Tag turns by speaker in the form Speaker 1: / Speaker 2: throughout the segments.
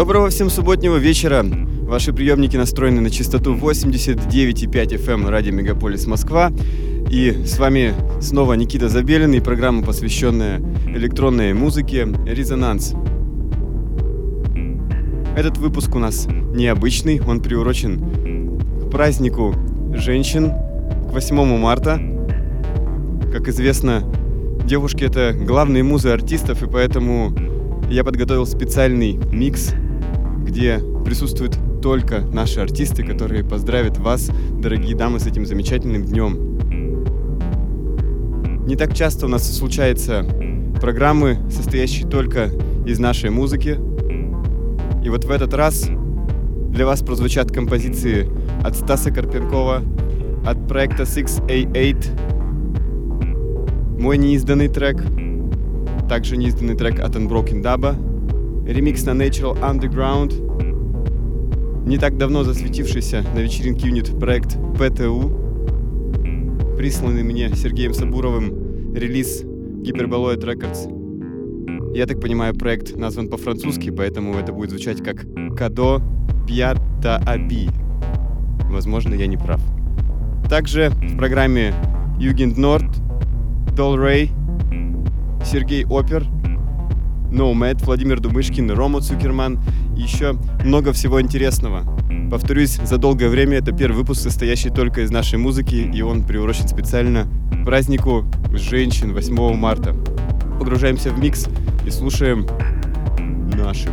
Speaker 1: Доброго всем субботнего вечера. Ваши приемники настроены на частоту 89,5 FM эм радио Мегаполис Москва. И с вами снова Никита Забелин и программа, посвященная электронной музыке «Резонанс». Этот выпуск у нас необычный, он приурочен к празднику женщин, к 8 марта. Как известно, девушки — это главные музы артистов, и поэтому я подготовил специальный микс где присутствуют только наши артисты, которые поздравят вас, дорогие дамы, с этим замечательным днем. Не так часто у нас случаются программы, состоящие только из нашей музыки. И вот в этот раз для вас прозвучат композиции от Стаса Карпенкова, от проекта 6A8, мой неизданный трек, также неизданный трек от Unbroken Dubba, ремикс на Natural Underground, не так давно засветившийся на вечеринке юнит проект ПТУ, присланный мне Сергеем Сабуровым релиз Hyperboloid Records. Я так понимаю, проект назван по-французски, поэтому это будет звучать как Кадо Пьята Аби. Возможно, я не прав. Также в программе Югент Норд, Дол Рэй, Сергей Опер — Nomad, Владимир Думышкин, Рома Цукерман и еще много всего интересного. Повторюсь, за долгое время это первый выпуск, состоящий только из нашей музыки, и он приурочен специально к празднику женщин 8 марта. Погружаемся в микс и слушаем наши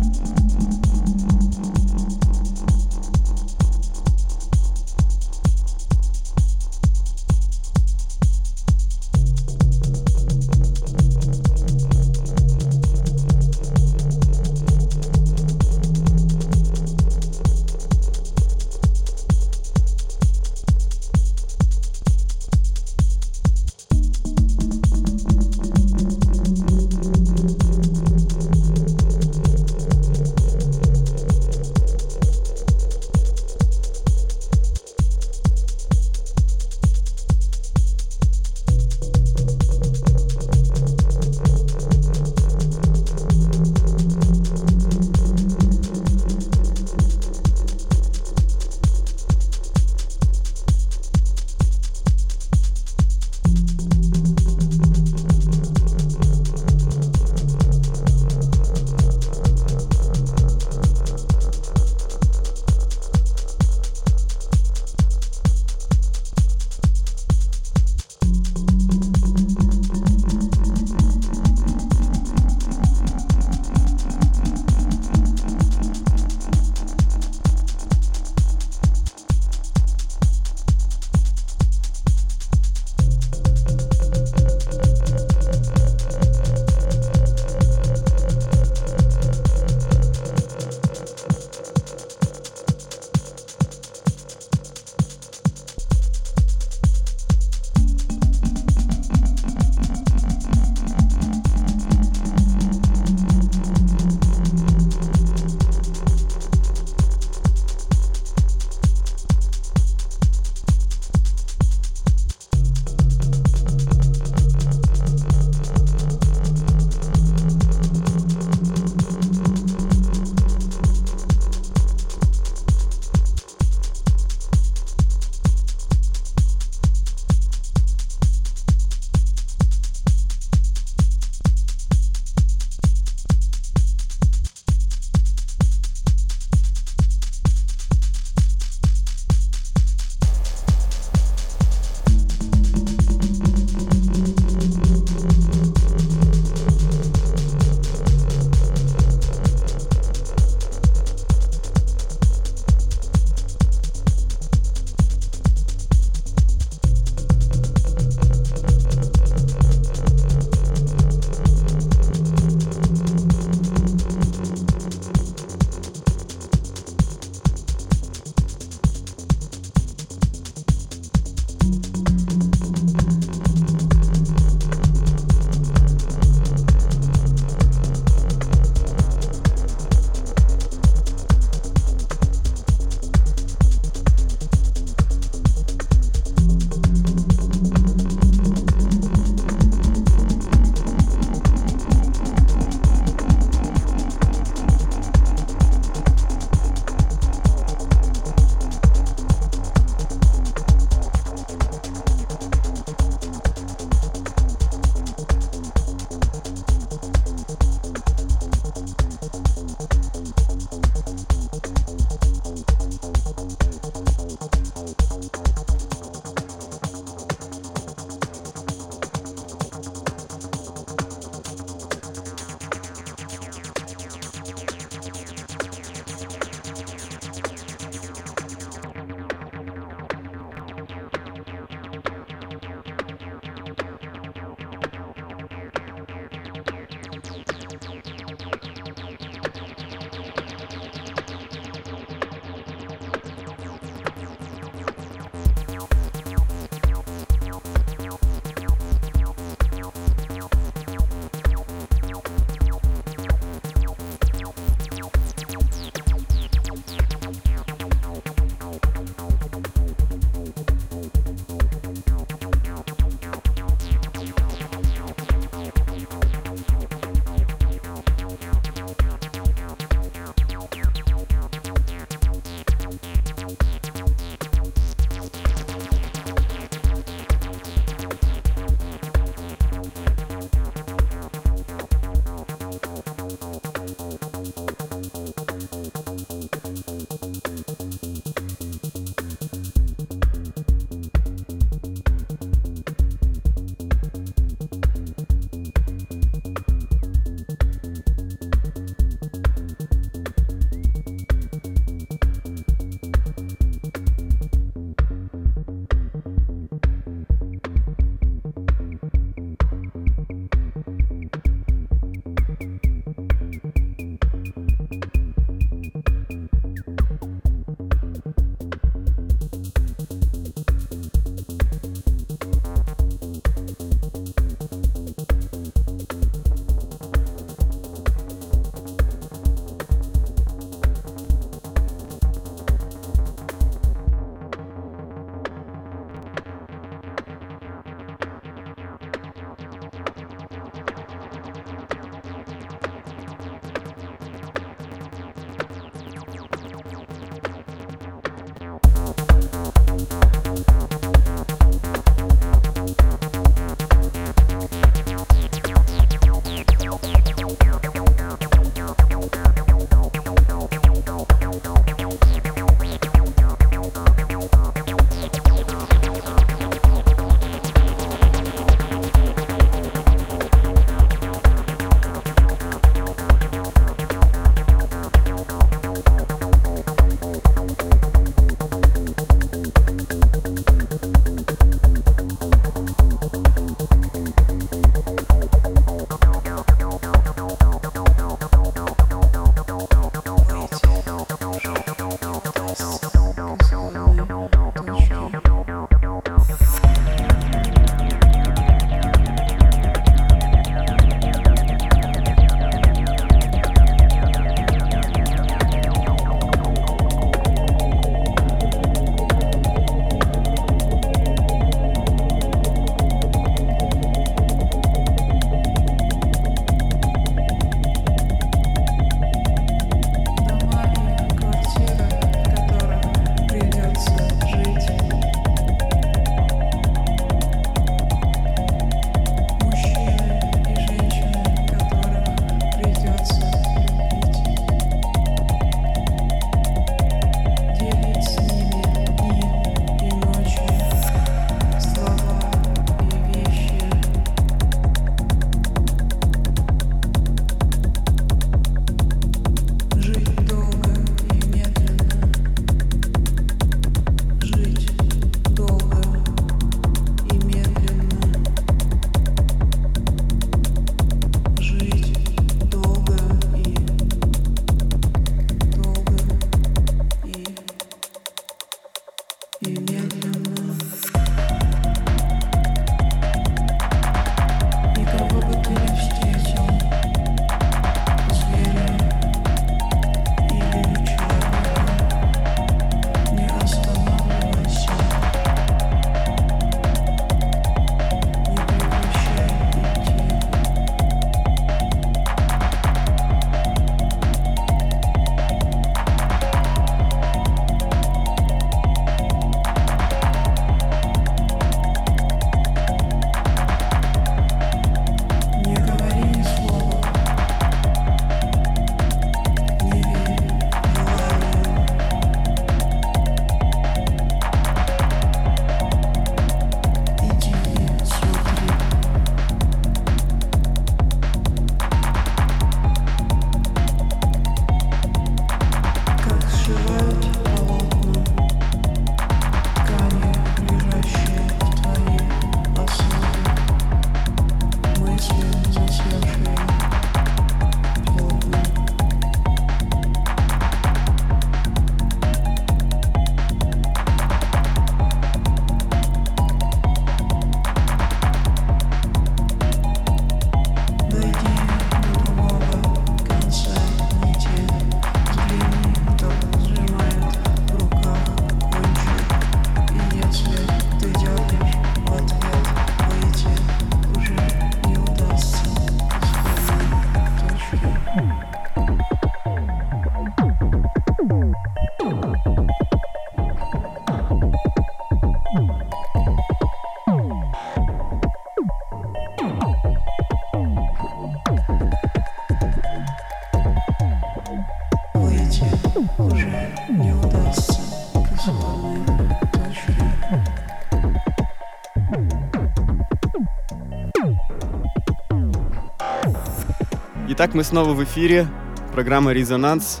Speaker 1: Итак, мы снова в эфире. Программа «Резонанс».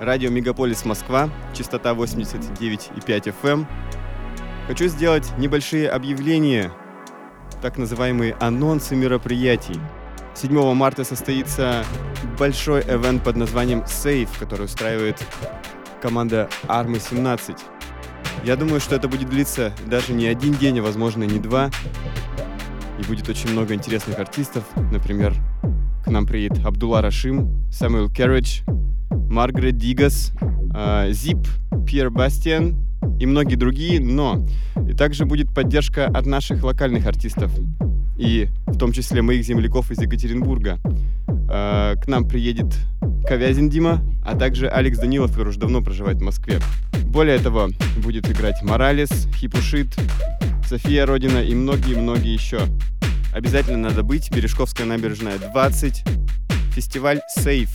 Speaker 1: Радио «Мегаполис Москва». Частота 89,5 FM. Эм. Хочу сделать небольшие объявления, так называемые анонсы мероприятий. 7 марта состоится большой эвент под названием Safe, который устраивает команда Армы 17. Я думаю, что это будет длиться даже не один день, а возможно не два. И будет очень много интересных артистов, например, к нам приедет Абдулла Рашим, Самуэл Керридж, Маргарет Дигас, э, Зип, Пьер Бастиан и многие другие, но и также будет поддержка от наших локальных артистов, и в том числе моих земляков из Екатеринбурга. Э, к нам приедет Ковязин Дима, а также Алекс Данилов, который уже давно проживает в Москве. Более того, будет играть Моралес, Хипушит, София Родина и многие-многие еще. Обязательно надо быть. Бережковская набережная 20. Фестиваль Safe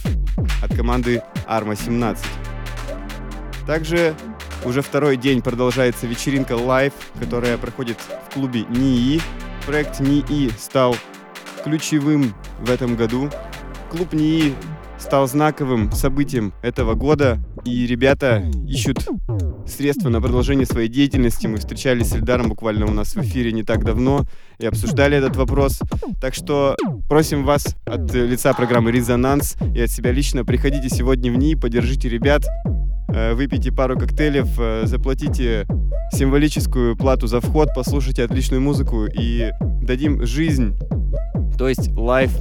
Speaker 1: от команды Арма 17. Также уже второй день продолжается вечеринка Live, которая проходит в клубе НИИ. Проект НИИ стал ключевым в этом году. Клуб НИИ стал знаковым событием этого года, и ребята ищут средства на продолжение своей деятельности. Мы встречались с Эльдаром буквально у нас в эфире не так давно и обсуждали этот вопрос. Так что просим вас от лица программы «Резонанс» и от себя лично, приходите сегодня в НИИ, поддержите ребят, выпейте пару коктейлев, э, заплатите символическую плату за вход, послушайте отличную музыку и дадим жизнь, то есть лайф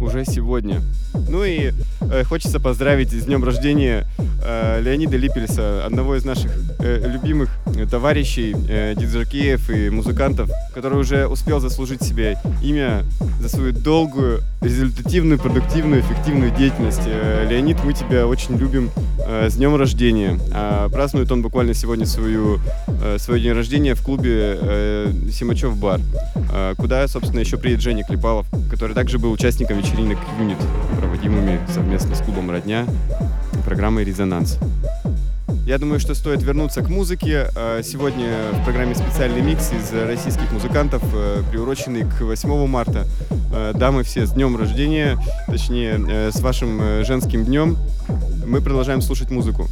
Speaker 1: уже сегодня. Ну и э, хочется поздравить с днем рождения э, Леонида Липельса, одного из наших э, любимых товарищей, э, диджакеев и музыкантов, который уже успел заслужить себе имя за свою долгую, результативную, продуктивную, эффективную деятельность. Э, Леонид, мы тебя очень любим. Э, с днем рождения. А празднует он буквально сегодня свою, э, свой день рождения в клубе э, Симачев бар, э, куда, собственно, еще приедет Женя Клепалов, который также был участником вечеринок «Юнит», проводимыми совместно с клубом «Родня» программой «Резонанс». Я думаю, что стоит вернуться к музыке. Э, сегодня в программе специальный микс из российских музыкантов, э, приуроченный к 8 марта. Э, дамы все с днем рождения, точнее, с вашим женским днем. Мы продолжаем слушать музыку.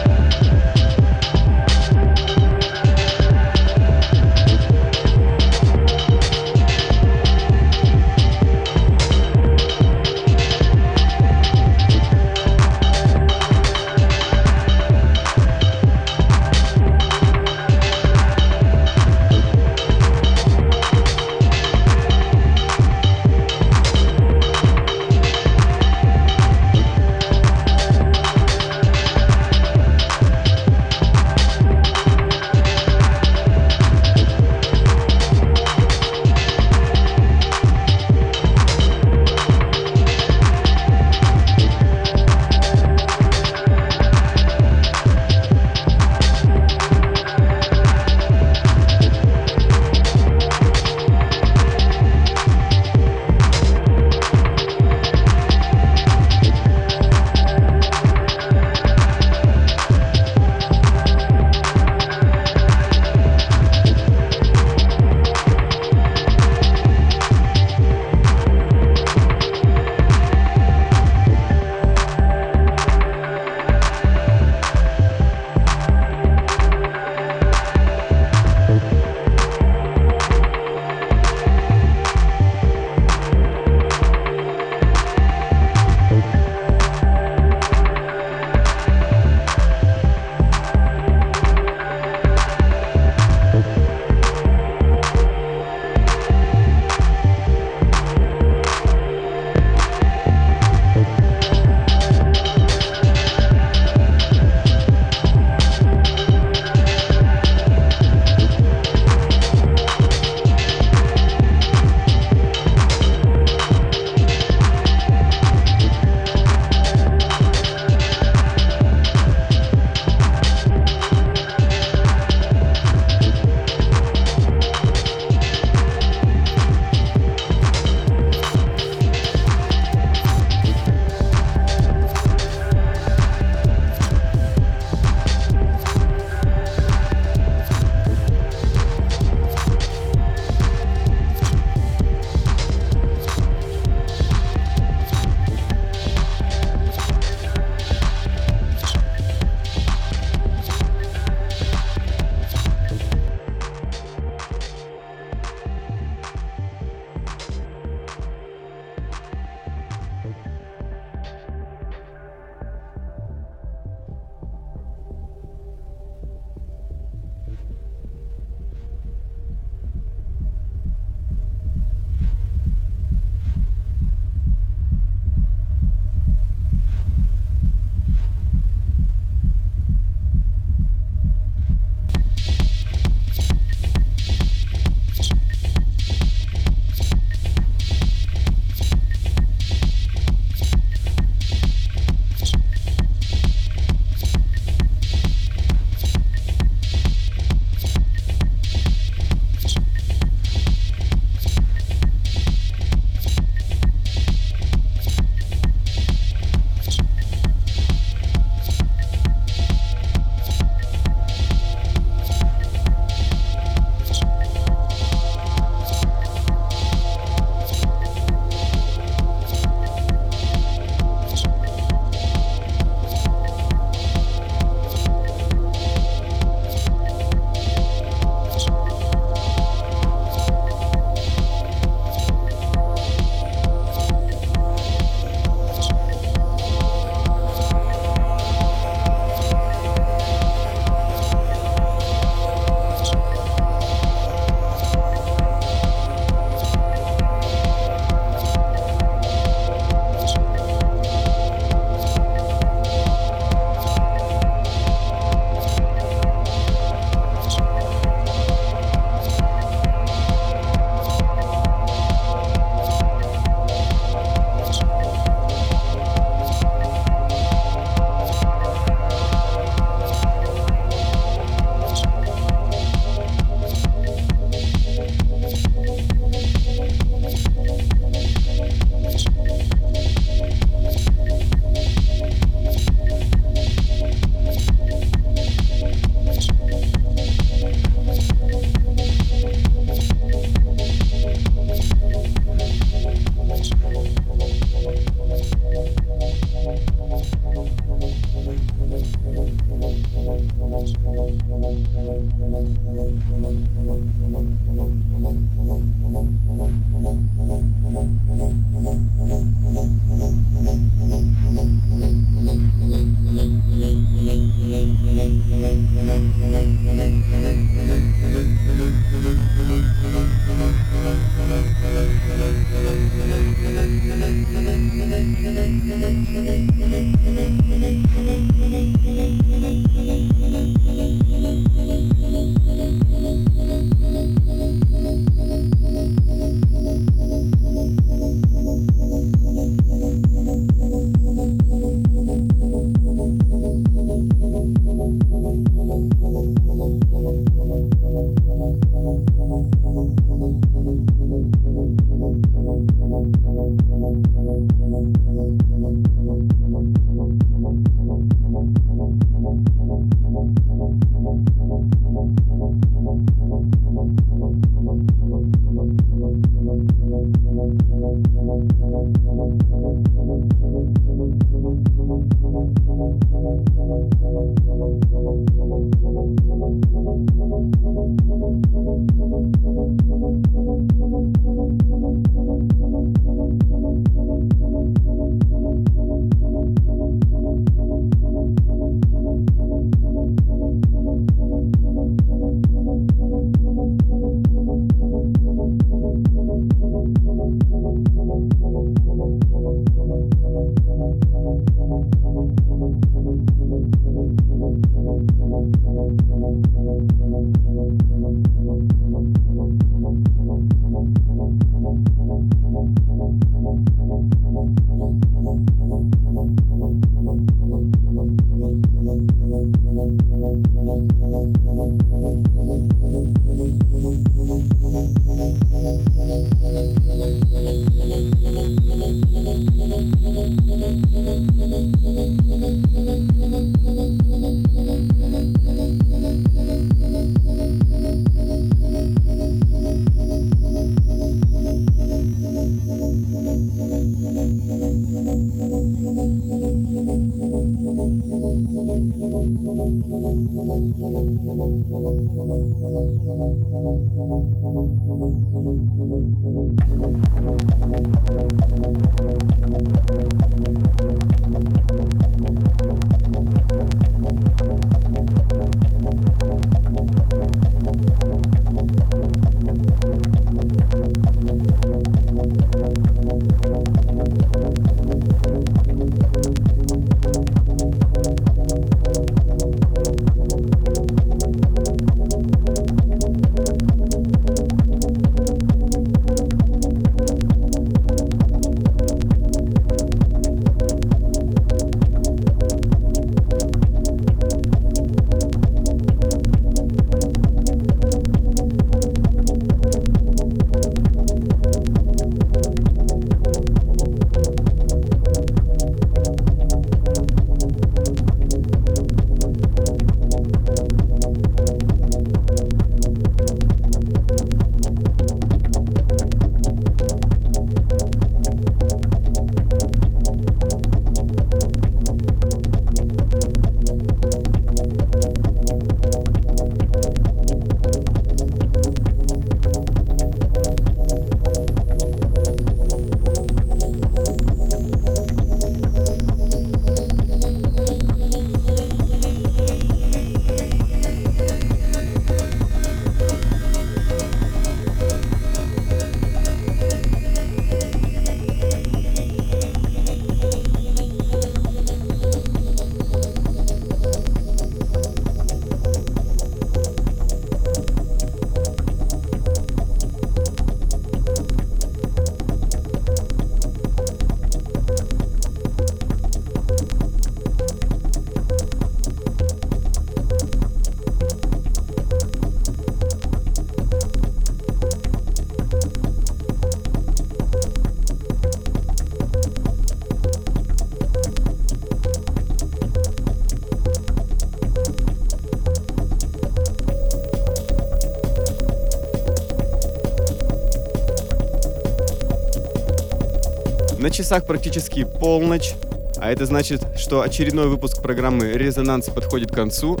Speaker 1: На часах практически полночь, а это значит, что очередной выпуск программы «Резонанс» подходит к концу.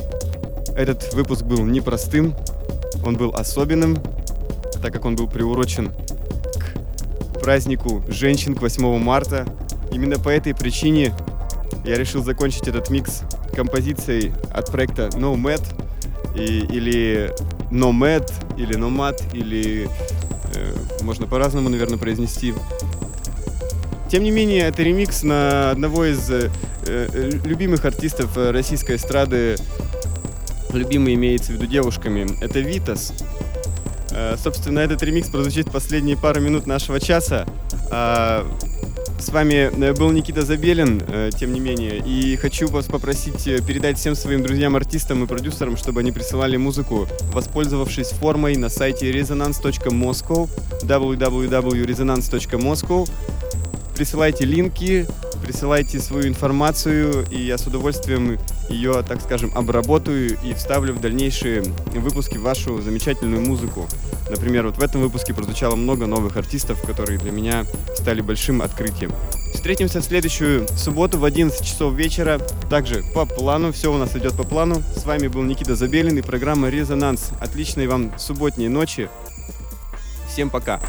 Speaker 1: Этот выпуск был непростым, он был особенным, так как он был приурочен к празднику женщин к 8 марта. Именно по этой причине я решил закончить этот микс композицией от проекта Nomad и, или Nomad, или Nomad, или э, можно по-разному, наверное, произнести Тем не менее, это ремикс на одного из э, э любимых артистов российской эстрады. Любимый имеется в виду девушками. Это Витас. Э, собственно, этот ремикс прозвучит последние пару минут нашего часа. Э, с вами э, был Никита Забелин, э, тем не менее, и хочу вас попросить э, передать всем своим друзьям, артистам и продюсерам, чтобы они присылали музыку, воспользовавшись формой на сайте resonance.moscow, www.resonance.moscow. Присылайте линки, присылайте свою информацию, и я с удовольствием ее, так скажем, обработаю и вставлю в дальнейшие выпуски вашу замечательную музыку. Например, вот в этом выпуске прозвучало много новых артистов, которые для меня стали большим открытием. Встретимся в следующую субботу в 11 часов вечера. Также по плану, все у нас идет по плану. С вами был Никита Забелин и программа «Резонанс». Отличной вам субботней ночи. Всем пока.